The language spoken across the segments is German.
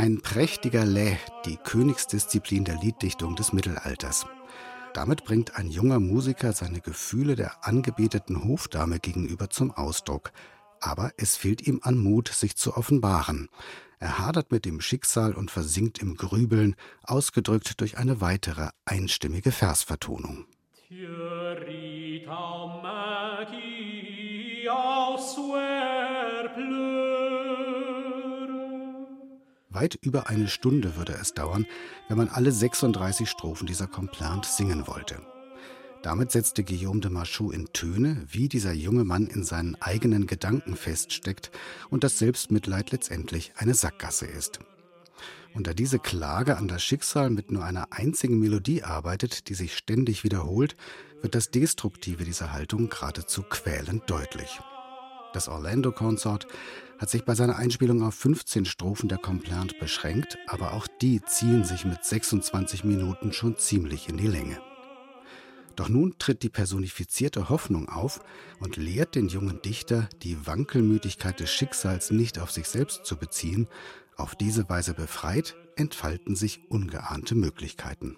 Ein prächtiger Lä, die Königsdisziplin der Lieddichtung des Mittelalters. Damit bringt ein junger Musiker seine Gefühle der angebeteten Hofdame gegenüber zum Ausdruck. Aber es fehlt ihm an Mut, sich zu offenbaren. Er hadert mit dem Schicksal und versinkt im Grübeln, ausgedrückt durch eine weitere einstimmige Versvertonung. Weit über eine Stunde würde es dauern, wenn man alle 36 Strophen dieser Complainte singen wollte. Damit setzte Guillaume de Machaut in Töne, wie dieser junge Mann in seinen eigenen Gedanken feststeckt und das Selbstmitleid letztendlich eine Sackgasse ist. Und da diese Klage an das Schicksal mit nur einer einzigen Melodie arbeitet, die sich ständig wiederholt, wird das Destruktive dieser Haltung geradezu quälend deutlich. Das Orlando Consort hat sich bei seiner Einspielung auf 15 Strophen der Complainte beschränkt, aber auch die ziehen sich mit 26 Minuten schon ziemlich in die Länge. Doch nun tritt die personifizierte Hoffnung auf und lehrt den jungen Dichter, die Wankelmütigkeit des Schicksals nicht auf sich selbst zu beziehen. Auf diese Weise befreit entfalten sich ungeahnte Möglichkeiten.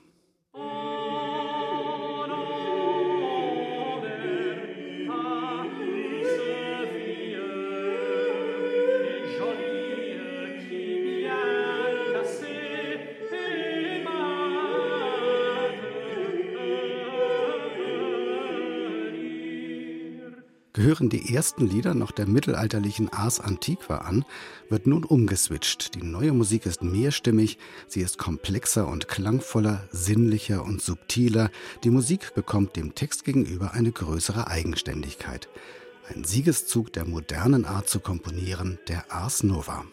Gehören die ersten Lieder noch der mittelalterlichen Ars Antiqua an, wird nun umgeswitcht. Die neue Musik ist mehrstimmig, sie ist komplexer und klangvoller, sinnlicher und subtiler. Die Musik bekommt dem Text gegenüber eine größere Eigenständigkeit. Ein Siegeszug der modernen Art zu komponieren, der Ars Nova.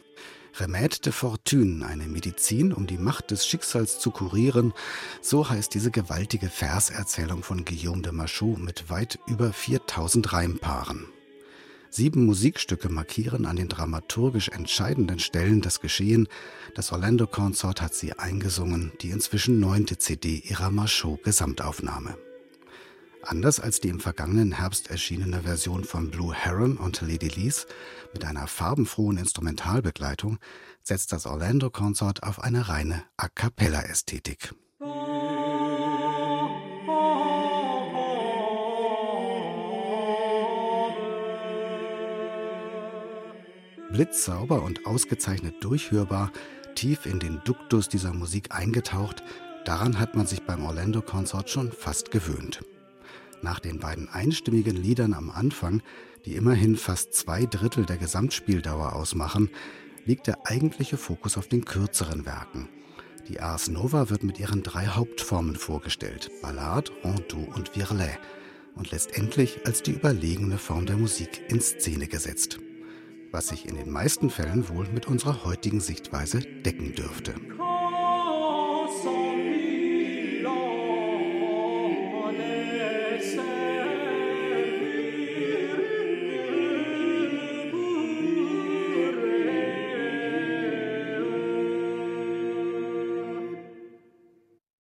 Remède de Fortune, eine Medizin, um die Macht des Schicksals zu kurieren, so heißt diese gewaltige Verserzählung von Guillaume de Machaut mit weit über 4000 Reimpaaren. Sieben Musikstücke markieren an den dramaturgisch entscheidenden Stellen das Geschehen. Das Orlando Consort hat sie eingesungen, die inzwischen neunte CD ihrer Machaut-Gesamtaufnahme. Anders als die im vergangenen Herbst erschienene Version von Blue Heron und Lady Lees mit einer farbenfrohen Instrumentalbegleitung setzt das Orlando Consort auf eine reine A cappella Ästhetik. Blitzsauber und ausgezeichnet durchhörbar, tief in den Duktus dieser Musik eingetaucht, daran hat man sich beim Orlando Consort schon fast gewöhnt. Nach den beiden einstimmigen Liedern am Anfang, die immerhin fast zwei Drittel der Gesamtspieldauer ausmachen, liegt der eigentliche Fokus auf den kürzeren Werken. Die Ars Nova wird mit ihren drei Hauptformen vorgestellt: Ballade, Rondeau und Virlet und letztendlich als die überlegene Form der Musik in Szene gesetzt. Was sich in den meisten Fällen wohl mit unserer heutigen Sichtweise decken dürfte.